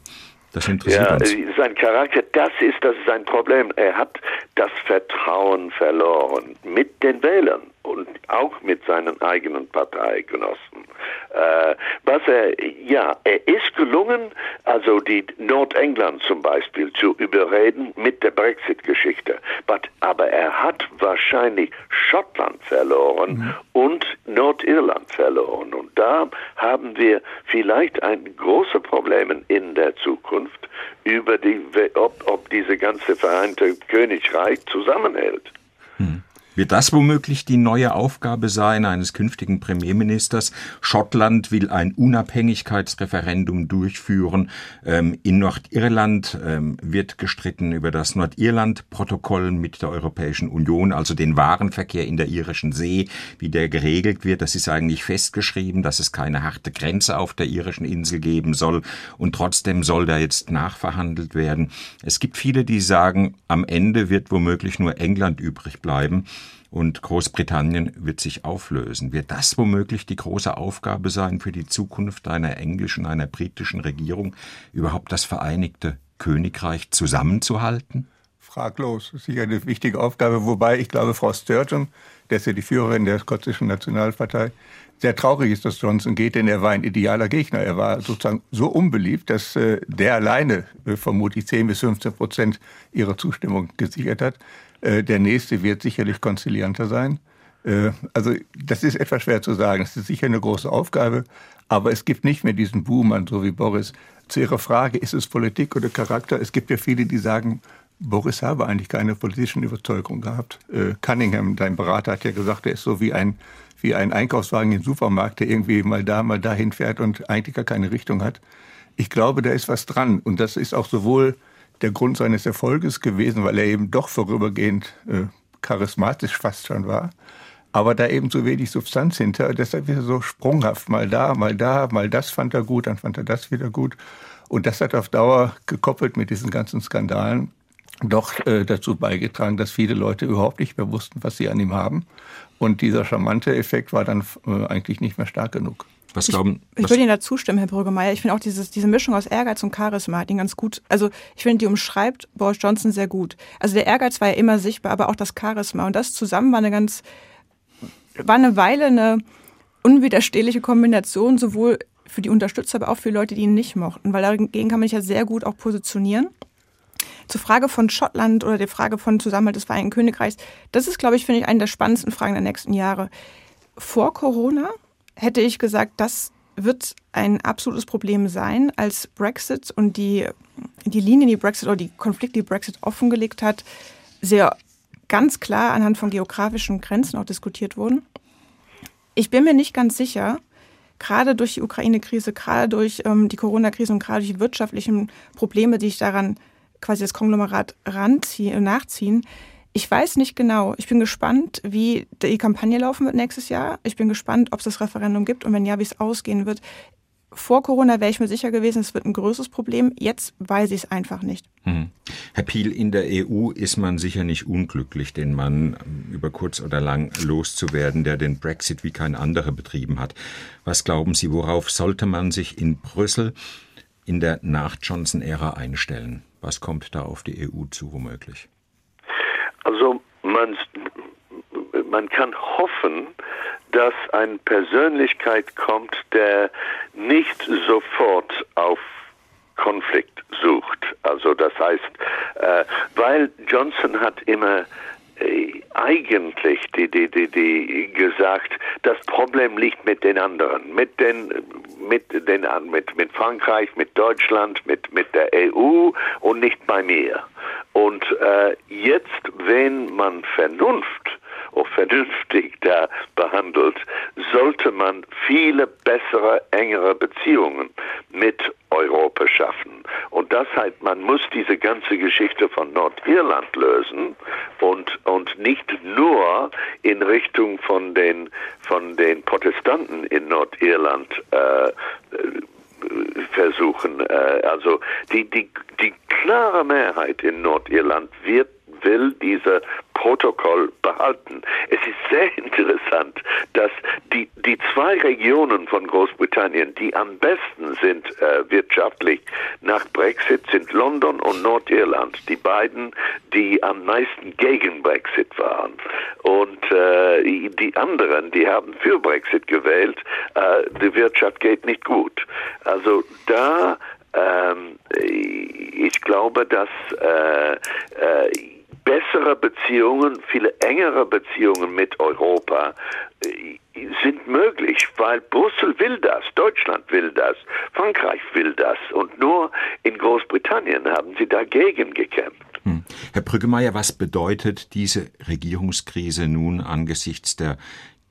Das interessiert ja, uns. Sein Charakter, das ist das ist sein Problem. Er hat das Vertrauen verloren mit den Wählern und auch mit seinen eigenen Parteigenossen. Äh, was er, ja, er ist gelungen, also die Nordengland zum Beispiel zu überreden mit der Brexit-Geschichte. Aber er hat wahrscheinlich Schottland verloren mhm. und Nordirland verloren. Und da haben wir vielleicht ein große Probleme in der Zukunft über die, ob, ob diese ganze Vereinte Königreich zusammenhält. Mhm. Wird das womöglich die neue Aufgabe sein eines künftigen Premierministers? Schottland will ein Unabhängigkeitsreferendum durchführen. Ähm, in Nordirland ähm, wird gestritten über das Nordirland-Protokoll mit der Europäischen Union, also den Warenverkehr in der irischen See, wie der geregelt wird. Das ist eigentlich festgeschrieben, dass es keine harte Grenze auf der irischen Insel geben soll. Und trotzdem soll da jetzt nachverhandelt werden. Es gibt viele, die sagen, am Ende wird womöglich nur England übrig bleiben und Großbritannien wird sich auflösen. Wird das womöglich die große Aufgabe sein für die Zukunft einer englischen, einer britischen Regierung, überhaupt das Vereinigte Königreich zusammenzuhalten? Fraglos, sicher eine wichtige Aufgabe, wobei ich glaube, Frau Sturgeon, der ist ja die Führerin der schottischen Nationalpartei, sehr traurig ist, dass Johnson geht, denn er war ein idealer Gegner. Er war sozusagen so unbeliebt, dass äh, der alleine äh, vermutlich 10 bis 15 Prozent ihrer Zustimmung gesichert hat. Äh, der nächste wird sicherlich konzilianter sein. Äh, also das ist etwas schwer zu sagen. Es ist sicher eine große Aufgabe, aber es gibt nicht mehr diesen Buhmann, so wie Boris. Zu Ihrer Frage, ist es Politik oder Charakter? Es gibt ja viele, die sagen, Boris habe eigentlich keine politischen Überzeugungen gehabt. Äh, Cunningham, dein Berater, hat ja gesagt, er ist so wie ein, wie ein Einkaufswagen im Supermarkt, der irgendwie mal da, mal dahin fährt und eigentlich gar keine Richtung hat. Ich glaube, da ist was dran. Und das ist auch sowohl der Grund seines Erfolges gewesen, weil er eben doch vorübergehend äh, charismatisch fast schon war. Aber da eben so wenig Substanz hinter, deshalb ist er so sprunghaft, mal da, mal da, mal das fand er gut, dann fand er das wieder gut. Und das hat auf Dauer gekoppelt mit diesen ganzen Skandalen doch äh, dazu beigetragen, dass viele Leute überhaupt nicht mehr wussten, was sie an ihm haben. Und dieser charmante Effekt war dann äh, eigentlich nicht mehr stark genug. Was glauben, ich, ich würde Ihnen da zustimmen, Herr Brüggemeier. Ich finde auch dieses, diese Mischung aus Ehrgeiz und Charisma hat ihn ganz gut. Also ich finde, die umschreibt Boris Johnson sehr gut. Also der Ehrgeiz war ja immer sichtbar, aber auch das Charisma. Und das zusammen war eine ganz, war eine Weile eine unwiderstehliche Kombination, sowohl für die Unterstützer, aber auch für Leute, die ihn nicht mochten. Weil dagegen kann man sich ja sehr gut auch positionieren. Zur Frage von Schottland oder der Frage von Zusammenhalt des Vereinigten Königreichs, das ist, glaube ich, finde ich, eine der spannendsten Fragen der nächsten Jahre. Vor Corona hätte ich gesagt, das wird ein absolutes Problem sein, als Brexit und die, die Linie, die Brexit oder die Konflikte, die Brexit offengelegt hat, sehr ganz klar anhand von geografischen Grenzen auch diskutiert wurden. Ich bin mir nicht ganz sicher, gerade durch die Ukraine-Krise, gerade durch ähm, die Corona-Krise und gerade durch die wirtschaftlichen Probleme, die ich daran quasi das Konglomerat ranziehen, nachziehen, ich weiß nicht genau. Ich bin gespannt, wie die Kampagne laufen wird nächstes Jahr. Ich bin gespannt, ob es das Referendum gibt und wenn ja, wie es ausgehen wird. Vor Corona wäre ich mir sicher gewesen, es wird ein größeres Problem. Jetzt weiß ich es einfach nicht. Hm. Herr Piel, in der EU ist man sicher nicht unglücklich, den Mann über kurz oder lang loszuwerden, der den Brexit wie kein anderer betrieben hat. Was glauben Sie, worauf sollte man sich in Brüssel in der Nach-Johnson-Ära einstellen? Was kommt da auf die EU zu, womöglich? Also man, man kann hoffen, dass eine Persönlichkeit kommt, der nicht sofort auf Konflikt sucht. Also das heißt, äh, weil Johnson hat immer eigentlich die, die, die, die gesagt, das Problem liegt mit den anderen, mit den mit den mit, mit Frankreich, mit Deutschland, mit, mit der EU und nicht bei mir. Und äh, jetzt, wenn man Vernunft auch vernünftig da behandelt, sollte man viele bessere, engere Beziehungen mit Europa schaffen. Und das heißt, man muss diese ganze Geschichte von Nordirland lösen und, und nicht nur in Richtung von den, von den Protestanten in Nordirland äh, versuchen. Äh, also die, die, die klare Mehrheit in Nordirland wird will diese Protokoll behalten. Es ist sehr interessant, dass die, die zwei Regionen von Großbritannien, die am besten sind äh, wirtschaftlich nach Brexit, sind London und Nordirland. Die beiden, die am meisten gegen Brexit waren. Und äh, die anderen, die haben für Brexit gewählt. Äh, die Wirtschaft geht nicht gut. Also da ähm, ich glaube, dass äh, bessere Beziehungen, viele engere Beziehungen mit Europa äh, sind möglich, weil Brüssel will das, Deutschland will das, Frankreich will das und nur in Großbritannien haben sie dagegen gekämpft. Hm. Herr Brüggemeier, was bedeutet diese Regierungskrise nun angesichts der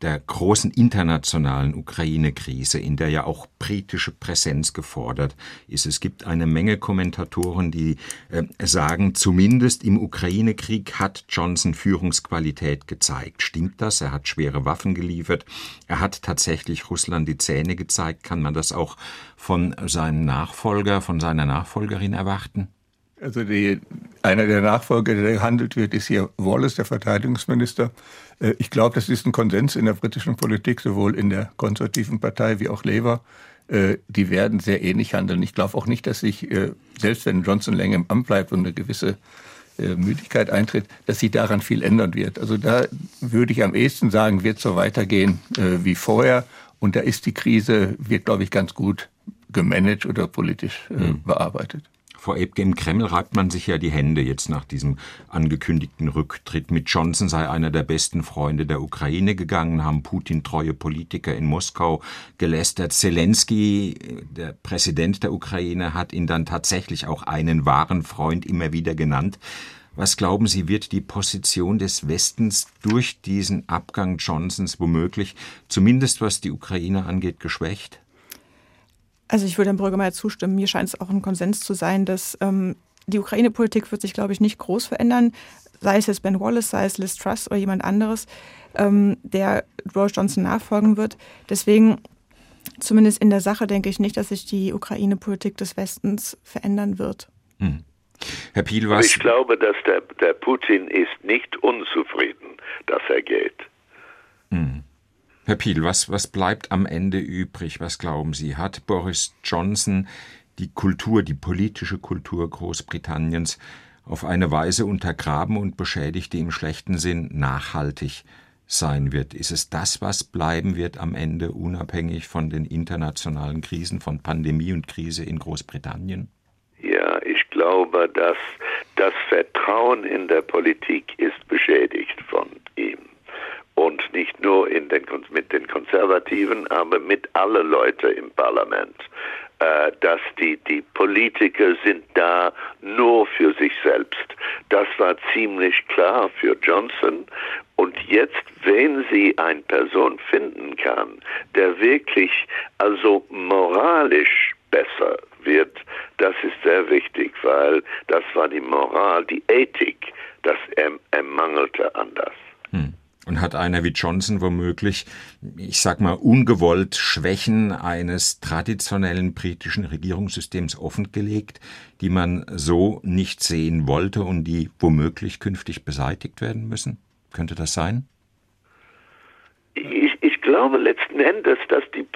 der großen internationalen Ukraine-Krise, in der ja auch britische Präsenz gefordert ist. Es gibt eine Menge Kommentatoren, die äh, sagen, zumindest im Ukraine-Krieg hat Johnson Führungsqualität gezeigt. Stimmt das? Er hat schwere Waffen geliefert. Er hat tatsächlich Russland die Zähne gezeigt. Kann man das auch von seinem Nachfolger, von seiner Nachfolgerin erwarten? Also die, einer der Nachfolger, der gehandelt wird, ist hier Wallace, der Verteidigungsminister. Äh, ich glaube, das ist ein Konsens in der britischen Politik, sowohl in der konservativen Partei wie auch Labour. Äh, die werden sehr ähnlich handeln. Ich glaube auch nicht, dass sich, äh, selbst wenn Johnson länger im Amt bleibt und eine gewisse Müdigkeit eintritt, dass sich daran viel ändern wird. Also da würde ich am ehesten sagen, wird so weitergehen wie vorher. Und da ist die Krise, wird, glaube ich, ganz gut gemanagt oder politisch mhm. bearbeitet. Ebke, im Kreml reibt man sich ja die Hände jetzt nach diesem angekündigten Rücktritt. Mit Johnson sei einer der besten Freunde der Ukraine gegangen, haben Putin treue Politiker in Moskau gelästert. Zelensky, der Präsident der Ukraine, hat ihn dann tatsächlich auch einen wahren Freund immer wieder genannt. Was glauben Sie, wird die Position des Westens durch diesen Abgang Johnsons womöglich, zumindest was die Ukraine angeht, geschwächt? Also ich würde Herrn Brüggemeier zustimmen. Mir scheint es auch ein Konsens zu sein, dass ähm, die Ukraine-Politik wird sich, glaube ich, nicht groß verändern. Sei es jetzt Ben Wallace, sei es Liz Truss oder jemand anderes, ähm, der Boris Johnson nachfolgen wird. Deswegen, zumindest in der Sache, denke ich nicht, dass sich die Ukraine-Politik des Westens verändern wird. Hm. Herr Piel, was? Ich glaube, dass der, der Putin ist nicht unzufrieden, dass er geht. Hm. Herr Piel, was, was bleibt am Ende übrig? Was glauben Sie? Hat Boris Johnson die Kultur, die politische Kultur Großbritanniens auf eine Weise untergraben und beschädigt, die im schlechten Sinn nachhaltig sein wird? Ist es das, was bleiben wird am Ende, unabhängig von den internationalen Krisen, von Pandemie und Krise in Großbritannien? Ja, ich glaube, dass das Vertrauen in der Politik ist beschädigt von ihm und nicht nur den, mit den Konservativen, aber mit allen Leuten im Parlament. Äh, dass die, die Politiker sind da nur für sich selbst. Das war ziemlich klar für Johnson. Und jetzt, wenn sie eine Person finden kann, der wirklich also moralisch besser wird, das ist sehr wichtig, weil das war die Moral, die Ethik, das er, er mangelte an das. Hm. Und hat einer wie Johnson womöglich, ich sag mal, ungewollt Schwächen eines traditionellen britischen Regierungssystems offengelegt, die man so nicht sehen wollte und die womöglich künftig beseitigt werden müssen? Könnte das sein? Ich, ich glaube letzten Endes, dass die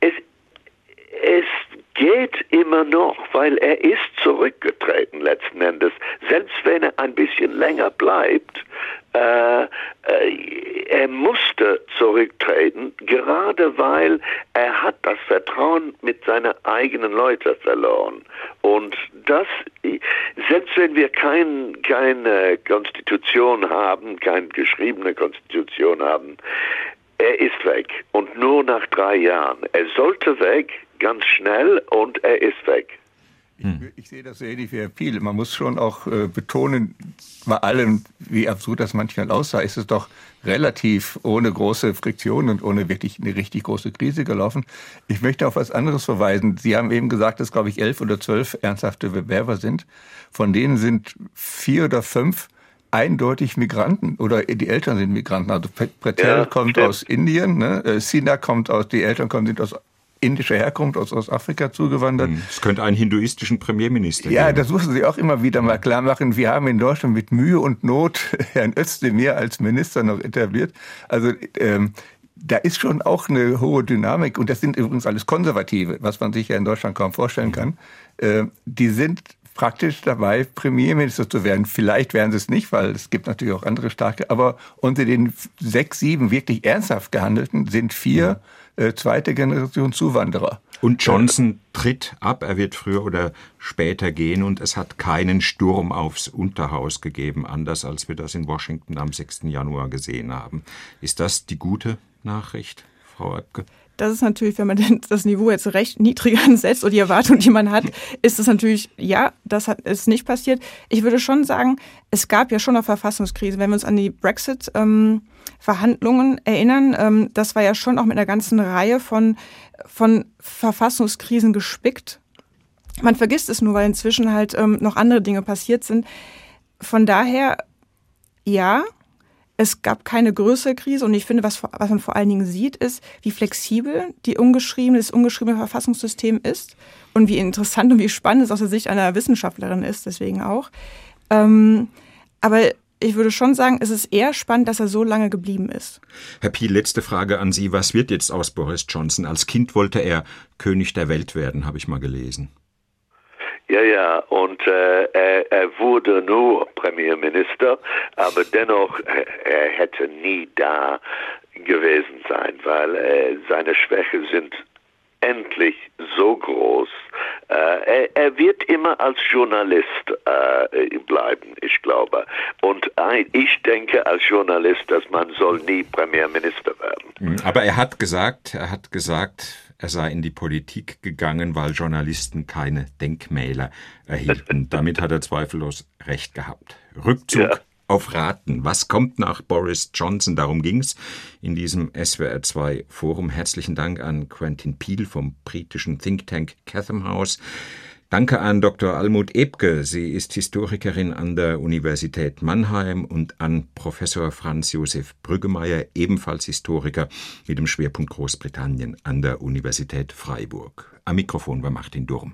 es, es geht immer noch, weil er ist zurückgetreten letzten Endes. Selbst wenn er ein bisschen länger bleibt, äh, äh, er musste zurücktreten, gerade weil er hat das Vertrauen mit seinen eigenen Leuten verloren. Und das, selbst wenn wir kein, keine Konstitution haben, keine geschriebene Konstitution haben, er ist weg und nur nach drei Jahren. Er sollte weg, ganz schnell und er ist weg. Ich, ich, sehe das so ähnlich wie Herr Piel. Man muss schon auch äh, betonen, bei allem, wie absurd das manchmal aussah, ist es doch relativ ohne große Friktion und ohne wirklich eine richtig große Krise gelaufen. Ich möchte auf was anderes verweisen. Sie haben eben gesagt, dass, glaube ich, elf oder zwölf ernsthafte Bewerber sind. Von denen sind vier oder fünf eindeutig Migranten oder die Eltern sind Migranten. Also Pretel ja, kommt stimmt. aus Indien, ne? Äh, Sina kommt aus, die Eltern kommen sind aus indischer Herkunft aus Ostafrika zugewandert. Hm, es könnte einen hinduistischen Premierminister ja, geben. Ja, das mussten Sie auch immer wieder mal klar machen. Wir haben in Deutschland mit Mühe und Not Herrn Özdemir als Minister noch etabliert. Also ähm, da ist schon auch eine hohe Dynamik und das sind übrigens alles Konservative, was man sich ja in Deutschland kaum vorstellen kann. Äh, die sind praktisch dabei, Premierminister zu werden. Vielleicht werden sie es nicht, weil es gibt natürlich auch andere starke, aber unter den sechs, sieben wirklich ernsthaft gehandelten sind vier ja äh, zweite Generation Zuwanderer. Und Johnson tritt ab, er wird früher oder später gehen und es hat keinen Sturm aufs Unterhaus gegeben, anders als wir das in Washington am 6. Januar gesehen haben. Ist das die gute Nachricht, Frau Oepke? Das ist natürlich, wenn man das Niveau jetzt recht niedrig ansetzt oder die Erwartung, die man hat, ist es natürlich, ja, das hat, ist nicht passiert. Ich würde schon sagen, es gab ja schon eine Verfassungskrise. Wenn wir uns an die Brexit ähm, erinnern. Ähm, das war ja schon auch mit einer ganzen Reihe von, von Verfassungskrisen gespickt. Man vergisst es nur, weil inzwischen halt ähm, noch andere Dinge passiert sind. Von daher, ja, es gab keine größere Krise und ich finde, was, was man vor allen Dingen sieht, ist, wie flexibel die ungeschriebene, das ungeschriebene Verfassungssystem ist und wie interessant und wie spannend es aus der Sicht einer Wissenschaftlerin ist, deswegen auch. Ähm, aber ich würde schon sagen, es ist eher spannend, dass er so lange geblieben ist. Herr Piel, letzte Frage an Sie. Was wird jetzt aus Boris Johnson? Als Kind wollte er König der Welt werden, habe ich mal gelesen. Ja, ja, und äh, er, er, wurde nur Premierminister, aber dennoch, äh, er hätte nie da gewesen sein, weil äh, seine Schwächen sind endlich so groß. Äh, er, er, wird immer als Journalist äh, bleiben, ich glaube. Und ich denke als Journalist, dass man soll nie Premierminister werden. Aber er hat gesagt, er hat gesagt, er sei in die Politik gegangen, weil Journalisten keine Denkmäler erhielten. Damit hat er zweifellos recht gehabt. Rückzug ja auf Raten. Was kommt nach Boris Johnson? Darum ging's in diesem SWR2 Forum. Herzlichen Dank an Quentin Peel vom britischen Think Tank Chatham House. Danke an Dr. Almut Ebke. Sie ist Historikerin an der Universität Mannheim und an Professor Franz Josef Brüggemeier, ebenfalls Historiker mit dem Schwerpunkt Großbritannien an der Universität Freiburg. Am Mikrofon war Martin Durm.